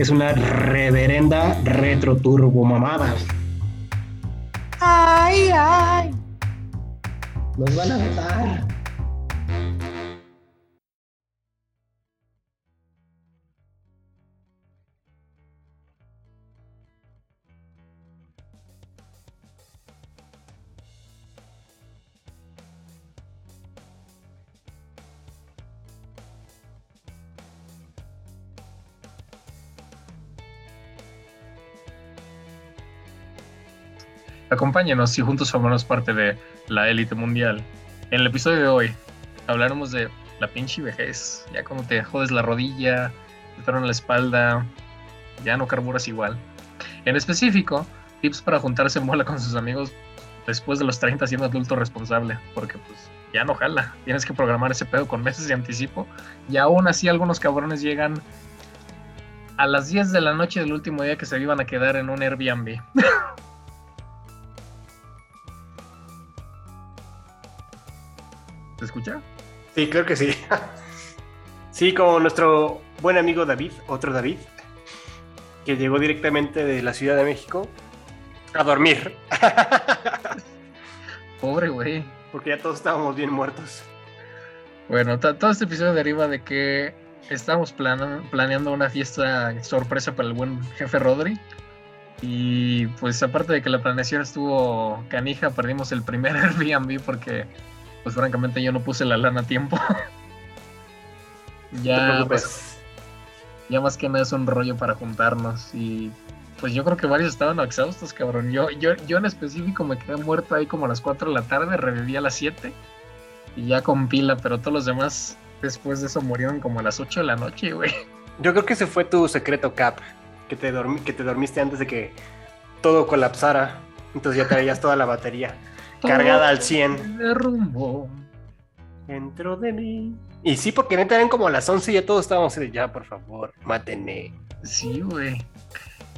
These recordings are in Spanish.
Es una reverenda retro turbo mamada. Ay, ay. Nos van a matar. Acompáñenos y juntos formamos parte de la élite mundial. En el episodio de hoy hablaremos de la pinche vejez. Ya como te jodes la rodilla, te torna la espalda, ya no carburas igual. En específico, tips para juntarse en con sus amigos después de los 30 siendo adulto responsable. Porque pues ya no jala. Tienes que programar ese pedo con meses de anticipo. Y aún así algunos cabrones llegan a las 10 de la noche del último día que se iban a quedar en un Airbnb. ¿Se escucha? Sí, creo que sí. Sí, como nuestro buen amigo David, otro David, que llegó directamente de la Ciudad de México a dormir. Pobre güey. Porque ya todos estábamos bien muertos. Bueno, to- todo este episodio deriva de que plana- planeando una fiesta sorpresa para el buen jefe Rodri. Y pues aparte de que la planeación estuvo canija, perdimos el primer Airbnb porque pues francamente yo no puse la lana a tiempo. Ya, pues, ya más que nada es un rollo para juntarnos y pues yo creo que varios estaban exhaustos, cabrón. Yo, yo, yo en específico me quedé muerto ahí como a las 4 de la tarde, reviví a las 7 y ya con pila, pero todos los demás después de eso murieron como a las 8 de la noche, güey. Yo creo que ese fue tu secreto, Cap. Que te, dormi- que te dormiste antes de que todo colapsara. Entonces ya traías toda la batería cargada al 100 De rumbo. dentro de mí. Y sí, porque neta eran como las 11 y ya todos estábamos así de ya, por favor, mátenme. Sí, güey.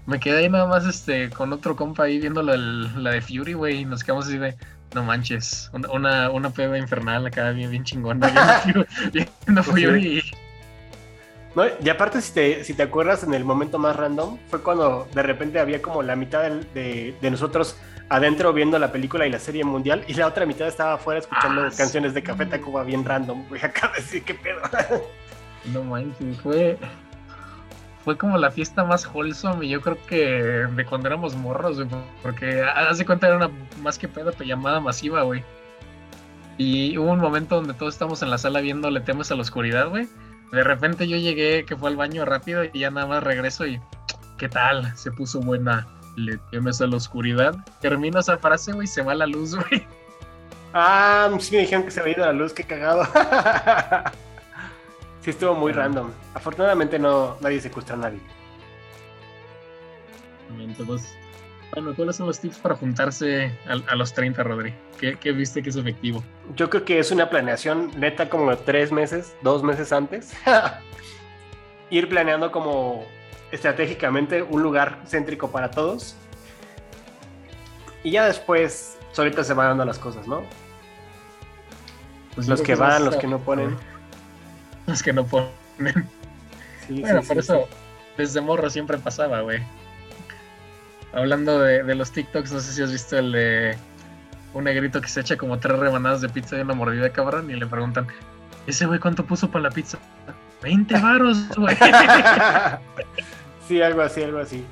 Me quedé ahí nada más este con otro compa ahí viendo la, la de Fury, güey, y nos quedamos así de no manches, una, una, una peda infernal acá bien, bien chingona, viendo, Fury- viendo Fury y ¿No? Y aparte, si te, si te acuerdas, en el momento más random, fue cuando de repente había como la mitad de nosotros adentro viendo la película y la serie mundial, y la otra mitad estaba afuera escuchando Ah, sí. canciones de Café Tacuba bien random. Voy acá a decir qué pedo. No manches, fue. Fue como la fiesta más wholesome y yo creo que de cuando éramos morros, güey, porque haz de cuenta era una más que pedo llamada masiva, güey. Y hubo un momento donde todos estamos en la sala viendo Le temes a la oscuridad, güey. De repente yo llegué, que fue al baño rápido y ya nada más regreso y. ¿Qué tal? Se puso buena. Le temes a la oscuridad. Termino esa frase, güey, y se va la luz, güey. ah, sí me dijeron que se había ido la luz, qué cagado. sí, estuvo muy random. Afortunadamente no nadie secuestró a nadie. Entonces, bueno, ¿cuáles son los tips para juntarse a, a los 30, Rodri? ¿Qué, ¿Qué viste que es efectivo? Yo creo que es una planeación neta como tres meses, dos meses antes. Ir planeando como estratégicamente un lugar céntrico para todos. Y ya después, solitas se van dando las cosas, ¿no? Pues Los que van, los que no ponen. Los que no ponen. Sí, Bueno, sí, por sí, eso desde morro siempre pasaba, güey. Hablando de, de los TikToks, no sé si has visto el de un negrito que se echa como tres rebanadas de pizza y una mordida, cabrón, y le preguntan, ¿ese güey cuánto puso para la pizza? 20 varos, güey. sí, algo así, algo así.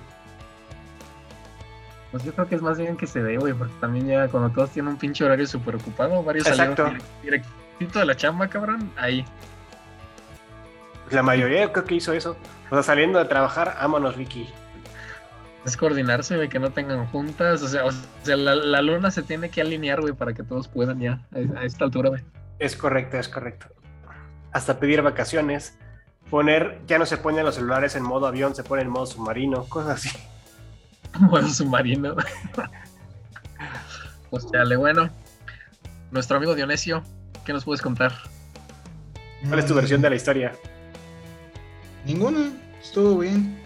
Pues yo creo que es más bien que se dé, güey, porque también ya cuando todos tienen un pinche horario súper ocupado, varios Exacto. salieron direct- directito de la chamba, cabrón, ahí. La mayoría yo creo que hizo eso. O sea, saliendo de trabajar, ámonos, Ricky. Es coordinarse, güey, que no tengan juntas. O sea, o sea la, la luna se tiene que alinear, güey, para que todos puedan ya a, a esta altura, güey. Es correcto, es correcto. Hasta pedir vacaciones. Poner, ya no se ponen los celulares en modo avión, se pone en modo submarino, cosas así. modo submarino. pues chale, bueno. Nuestro amigo Dionisio, ¿qué nos puedes contar? ¿Cuál es tu Mm, versión de la historia? Ninguna. Estuvo bien.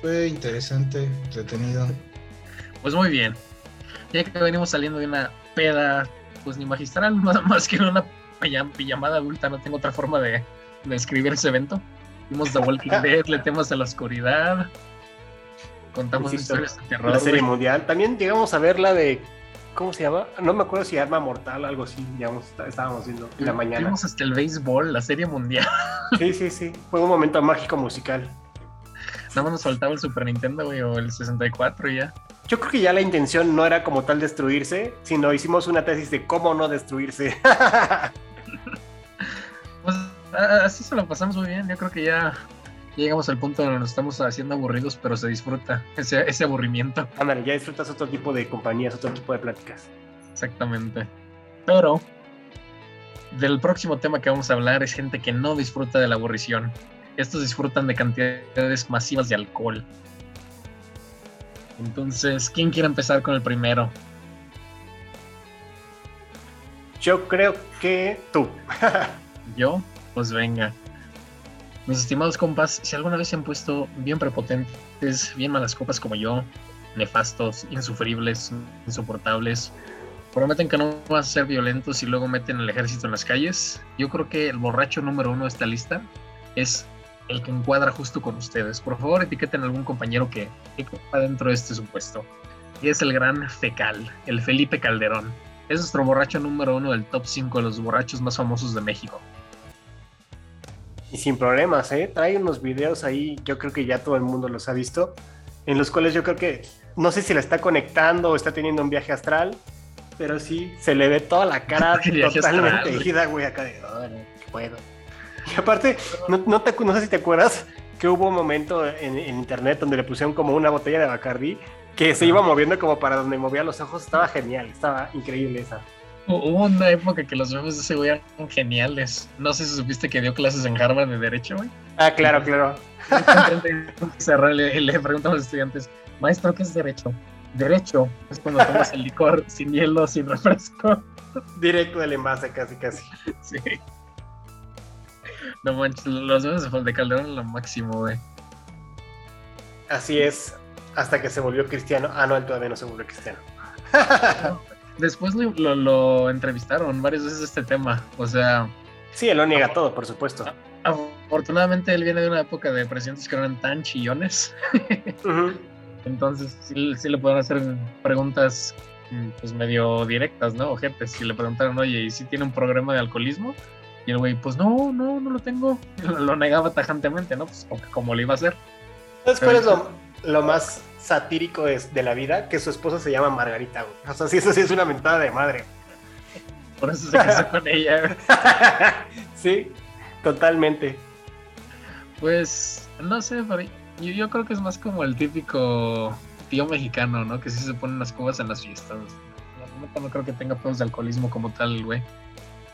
Fue interesante, entretenido. Pues muy bien. Ya que venimos saliendo de una peda, pues ni magistral, nada más que una pijam- pijamada adulta, no tengo otra forma de, de describir ese evento. Vimos The Walking Dead, le temas a la oscuridad, contamos Insisto, historias de terror. La serie güey. mundial. También llegamos a ver la de. ¿Cómo se llama? No me acuerdo si Arma Mortal, algo así. Digamos, estábamos viendo en la mañana. Vimos hasta el béisbol, la serie mundial. Sí, sí, sí. Fue un momento mágico musical. Nada más nos faltaba el Super Nintendo, güey, o el 64 y ya. Yo creo que ya la intención no era como tal destruirse, sino hicimos una tesis de cómo no destruirse. Así se lo pasamos muy bien. Yo creo que ya llegamos al punto donde nos estamos haciendo aburridos, pero se disfruta ese, ese aburrimiento. Ándale, ya disfrutas otro tipo de compañías, otro tipo de pláticas. Exactamente. Pero del próximo tema que vamos a hablar es gente que no disfruta de la aburrición. Estos disfrutan de cantidades masivas de alcohol. Entonces, ¿quién quiere empezar con el primero? Yo creo que tú. ¿Yo? Pues venga. Mis estimados compas, si alguna vez se han puesto bien prepotentes, bien malas copas como yo, nefastos, insufribles, insoportables, prometen que no van a ser violentos y luego meten el ejército en las calles, yo creo que el borracho número uno de esta lista es el que encuadra justo con ustedes. Por favor, etiqueten a algún compañero que quepa dentro de este supuesto. Y es el gran Fecal, el Felipe Calderón. Es nuestro borracho número uno del top 5 de los borrachos más famosos de México. Y sin problemas, ¿eh? Trae unos videos ahí, yo creo que ya todo el mundo los ha visto, en los cuales yo creo que, no sé si la está conectando o está teniendo un viaje astral, pero sí, se le ve toa la cara totalmente astral, güey. acá de, "Ay, no puedo. Y aparte, no, no, te- no sé si te acuerdas que hubo un momento en, en internet donde le pusieron como una botella de Bacardi que se iba moviendo como para donde movía los ojos, estaba genial, estaba increíble esa. Hu- Hubo una época que los memes de ese güey eran geniales. No sé si supiste que dio clases en Harvard de Derecho, güey. Ah, claro, claro. Cerrar, le, le preguntan a los estudiantes, maestro, ¿qué es Derecho? Derecho es cuando tomas el licor sin hielo, sin refresco. Directo del envase, casi, casi. Sí. No manches, los memes de Calderón lo máximo, güey. Así es, hasta que se volvió cristiano. Ah, no, él todavía no se volvió cristiano. Después lo, lo- lo entrevistaron varias veces este tema. O sea, sí, él lo niega todo, por supuesto. afortunadamente él viene de una época de presidentes que no eran tan chillones. Entonces sí, sí le pueden hacer preguntas mm, pues medio directas, ¿no? Ojetes. Si le preguntaron, oye, ¿y si tiene un problema de alcoholismo? Y el güey, pues no, no, no lo tengo. Lo, lo negaba tajantemente, ¿no? Pues como, como lo iba a hacer. ¿Sabes cuál es lo, lo más satírico es de la vida? Que su esposa se llama Margarita, güey. O sea, sí, eso sí es una mentada de madre. Por eso se casó con ella. sí, totalmente. Pues, no sé, yo, yo creo que es más como el típico tío mexicano, ¿no? Que sí se ponen las cubas en las fiestas. Neta no creo que tenga pedos de alcoholismo como tal, güey.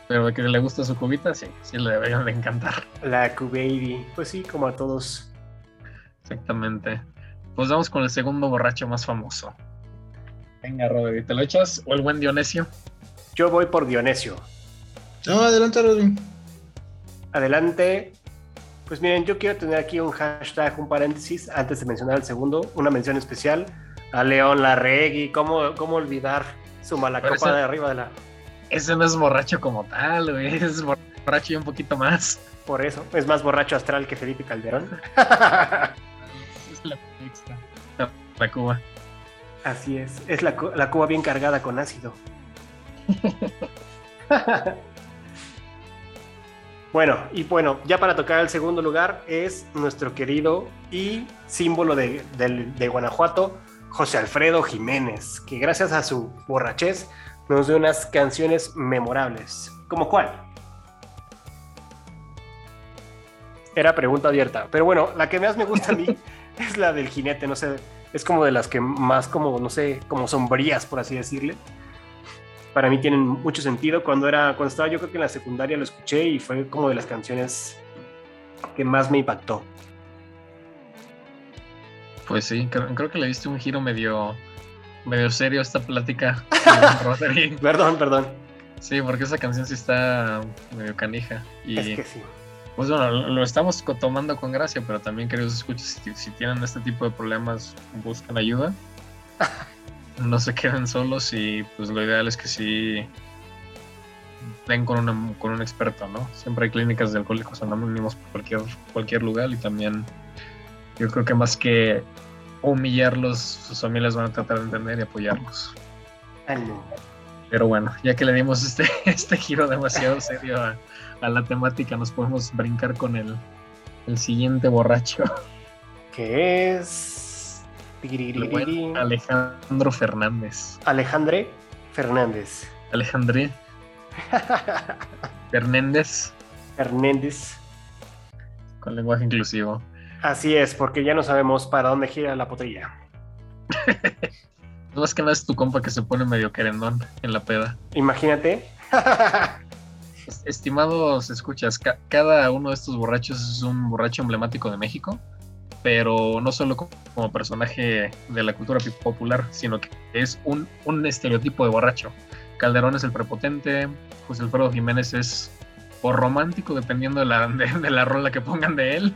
Pero que le gusta su cubita, sí, sí le deberían de encantar. La Q-Baby. Pues sí, como a todos. Exactamente. Pues vamos con el segundo borracho más famoso. Venga, Rodri, ¿te lo echas? ¿O el buen Dionisio? Yo voy por Dionisio. No, adelante, Rodri. Adelante. Pues miren, yo quiero tener aquí un hashtag, un paréntesis, antes de mencionar el segundo, una mención especial a León Larregui. ¿Cómo, cómo olvidar su mala Pero copa ese- de arriba de la... Ese no es borracho como tal, güey. Es borracho y un poquito más. Por eso, es más borracho astral que Felipe Calderón. La extra. La, la Cuba. Así es, es la, la cuba bien cargada con ácido. bueno, y bueno, ya para tocar el segundo lugar es nuestro querido y símbolo de, de Guanajuato, José Alfredo Jiménez, que gracias a su borrachez nos dio unas canciones memorables. ¿Como cuál? Era pregunta abierta, pero bueno, la que más me gusta a mí es la del jinete, no sé, es como de las que más como, no sé, como sombrías, por así decirle. Para mí tienen mucho sentido. Cuando era, cuando estaba yo creo que en la secundaria lo escuché y fue como de las canciones que más me impactó. Pues sí, creo, creo que le diste un giro medio, medio serio a esta plática. Perdón, perdón. Sí, porque esa canción sí está medio canija. Y Es que sí. Pues bueno, lo estamos tomando con gracia, pero también queridos escuchas, si, si tienen este tipo de problemas, buscan ayuda. No se queden solos y pues lo ideal es que sí den con, una- con un experto, ¿no? Siempre hay clínicas de alcohólicos anónimos por cualquier, cualquier lugar y también yo creo que más que humillarlos, sus familias van a tratar de entender y apoyarlos. Ánimo. Pero bueno, ya que le dimos este, este giro demasiado serio a, a la temática, nos podemos brincar con el, el siguiente borracho, Que es. el buen Alejandro Fernández. Alejandre Fernández. Alejandré Fernández, Hernández. con lenguaje inclusivo. Así es, porque ya no sabemos para dónde gira la potilla. No más que nada es tu compa que se pone medio querendón en la peda. Imagínate. Es- Estimados escuchas, ca- cada uno de estos borrachos es un borracho emblemático de México, pero no solo co- como personaje de la cultura popular, sino que es un, un estereotipo de borracho. Calderón es el prepotente, José Alfredo Jiménez es o romántico, dependiendo de la, de, de la rola que pongan de él.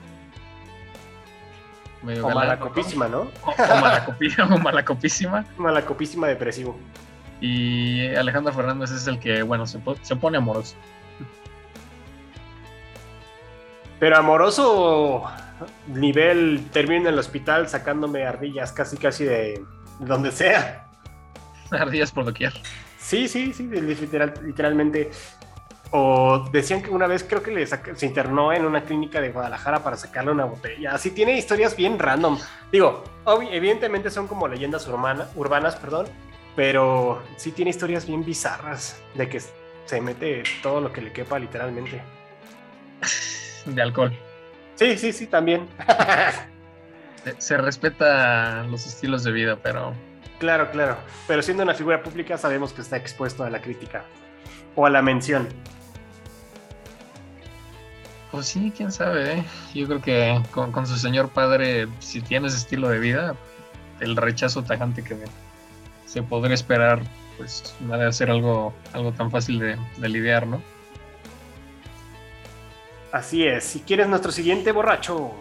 Medio o galán, malacopísima, ¿no? O, o malacopi- o malacopísima. Malacopísima depresivo. Y Alejandro Fernández es el que, bueno, se, po- se pone amoroso. Pero amoroso nivel termino en el hospital sacándome ardillas casi casi de donde sea. Ardillas por doquier. Sí, sí, sí, literal- literalmente. O decían que una vez creo que le se internó en una clínica de Guadalajara para sacarle una botella. Así tiene historias bien random. Digo, evidentemente son como leyendas urbana- urbanas, perdón, pero sí tiene historias bien bizarras de que se mete todo lo que le quepa literalmente. de alcohol. Sí, sí, sí, también. Se, se respeta los estilos de vida, pero claro, claro. Pero siendo una figura pública sabemos que está expuesto a la crítica o a la mención. Pues sí, quién sabe. ¿eh? Yo creo que con, con su señor padre, si tiene ese estilo de vida, el rechazo tajante que se podría esperar, pues no debe ser algo, algo tan fácil de, de lidiar, ¿no? Así es. Si quieres nuestro siguiente borracho.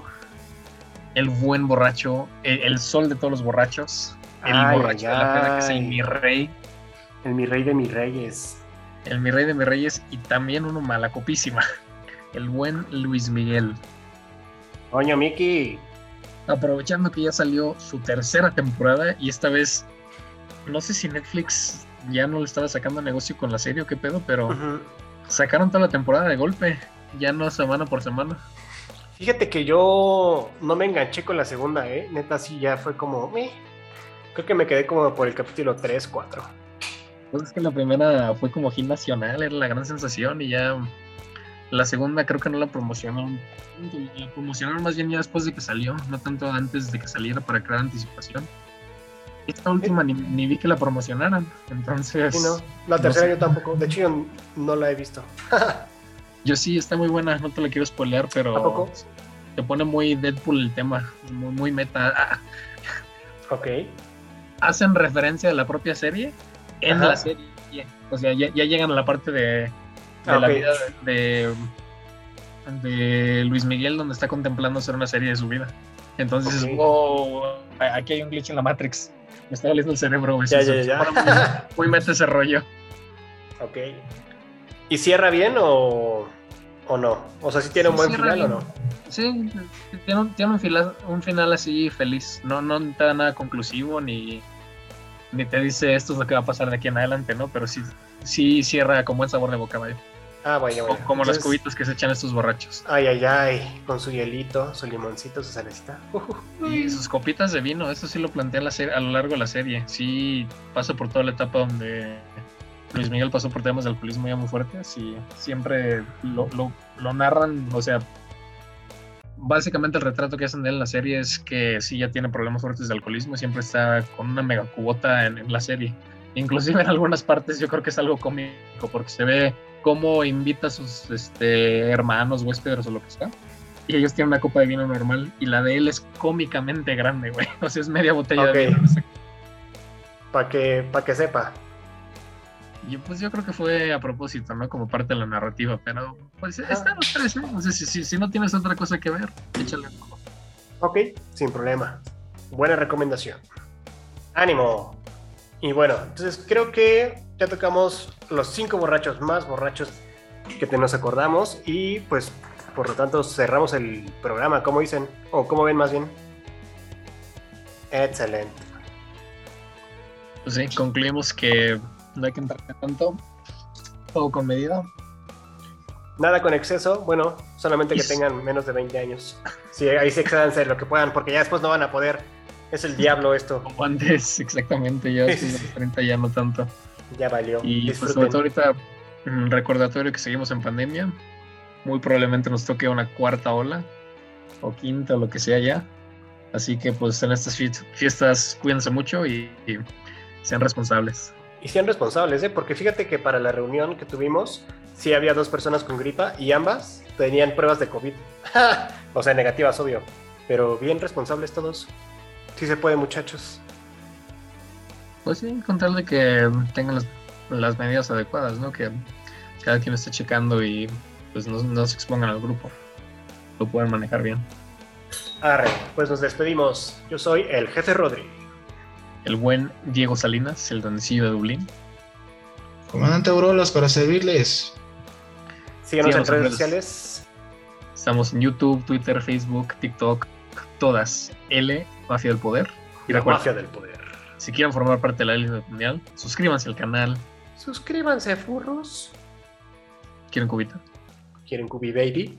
El buen borracho, el, el sol de todos los borrachos, el Ay, borracho de la peda que es el mi rey, El mi rey de mis reyes. el mi rey de mis reyes y también uno malacopísima, el buen Luis Miguel. Coño, Miki. aprovechando que ya salió su tercera temporada y esta vez no sé si Netflix ya no le estaba sacando negocio con la serie o qué pedo, pero sacaron toda la temporada de golpe, ya no semana por semana. Fíjate que yo no me enganché con la segunda, ¿eh? Neta, sí, ya fue como... "Meh". Creo que me quedé como por el capítulo 3, 4. Pues es que la primera fue como hit nacional, era la gran sensación y ya la segunda creo que no la promocionaron. La promocionaron más bien ya después de que salió, no tanto antes de que saliera para crear anticipación. Esta última ni, ni vi que la promocionaran, entonces... Sí, no. La no tercera sé. yo tampoco. De hecho, yo no la he visto. Yo sí, está muy buena, no te la quiero spoilear, pero ¿A poco? te pone muy Deadpool el tema, muy, muy meta. Ah, Ok. hacen referencia a la propia serie en Ajá. la serie. O sea, ya, ya llegan a la parte de, de Ah, la vida de, de Luis Miguel, donde está contemplando hacer una serie de su vida. Entonces, Ok. wow, aquí hay un glitch en la Matrix. Me está doliendo el cerebro. güey. Ya, ya, ya. muy- meta ese rollo. ok. ¿Y cierra bien o, o no? O sea, si tiene un buen final o no? Sí, tiene un, tiene un, final, un final así feliz. No, no te da nada conclusivo ni, ni te dice esto es lo que va a pasar de aquí en adelante, ¿no? Pero sí, sí cierra con buen sabor de boca, vaya. Ah, bueno, Co- bueno. Como las cubitas que se echan estos borrachos. Ay, ay, ay. Con su hielito, su limoncito, su salecita. Y sus copitas de vino, eso sí lo plantea la serie, a lo largo de la serie. Sí pasa por toda la etapa donde Luis Miguel pasó por temas de alcoholismo ya muy fuertes y siempre lo, lo- lo narran, o sea, básicamente el retrato que hacen de él en la serie es que sí ya tiene problemas fuertes de alcoholismo y siempre está con una mega cubota en, en la serie. Inclusive en algunas partes yo creo que es algo cómico porque se ve cómo invita a sus este, hermanos, huéspedes o lo que sea. y ellos tienen una copa de vino normal y la de él es cómicamente grande, güey. O sea, es media botella de vino. Para que, pa' que sepa. Y pues yo creo que fue a propósito, ¿no? Como parte de la narrativa, pero pues están los tres, ¿eh? O sea, si, si, si no tienes otra cosa que ver, échale un ojo. Ok, sin problema. Buena recomendación. Ánimo. Y bueno, entonces creo que ya tocamos los cinco borrachos más borrachos que te nos acordamos y pues por lo tanto cerramos el programa, ¿cómo dicen? O ¿cómo ven más bien? Excelente. Pues sí, concluimos que no hay que entrar tanto, todo con medida. Nada con exceso, bueno, solamente que tengan menos de 20 años. Sí, ahí sí excedanse lo que puedan, porque ya después no van a poder. Es el diablo esto. Como antes, exactamente, ya de los 30 ya no tanto. Ya valió. Y pues Disfruten. sobre todo ahorita, un recordatorio que seguimos en pandemia. Muy probablemente nos toque una cuarta ola, o quinta, o lo que sea ya. Así que pues en estas fiest- fiestas cuídense mucho y, y sean responsables. Y sean responsables, ¿eh? Porque fíjate que para la reunión que tuvimos, sí había dos personas con gripa y ambas tenían pruebas de COVID. o sea, negativas, obvio. Pero bien responsables todos. Sí se puede, muchachos. Pues sí, con tal de que tengan las, las medidas adecuadas, ¿no? Que cada quien esté checando y pues no, no se expongan al grupo. Lo pueden manejar bien. Arre, pues nos despedimos. Yo soy el jefe Rodri. El buen Diego Salinas, el doncillo de Dublín. Comandante Aurolas para servirles. Síganos en Síganos en redes redes. sociales. Estamos en YouTube, Twitter, Facebook, TikTok, todas. L, Mafia del Poder. Y La mafia del poder. si quieren formar parte de la élite mundial, suscríbanse al canal. Suscríbanse, furros. ¿Quieren cubita? ¿Quieren Cubi Baby?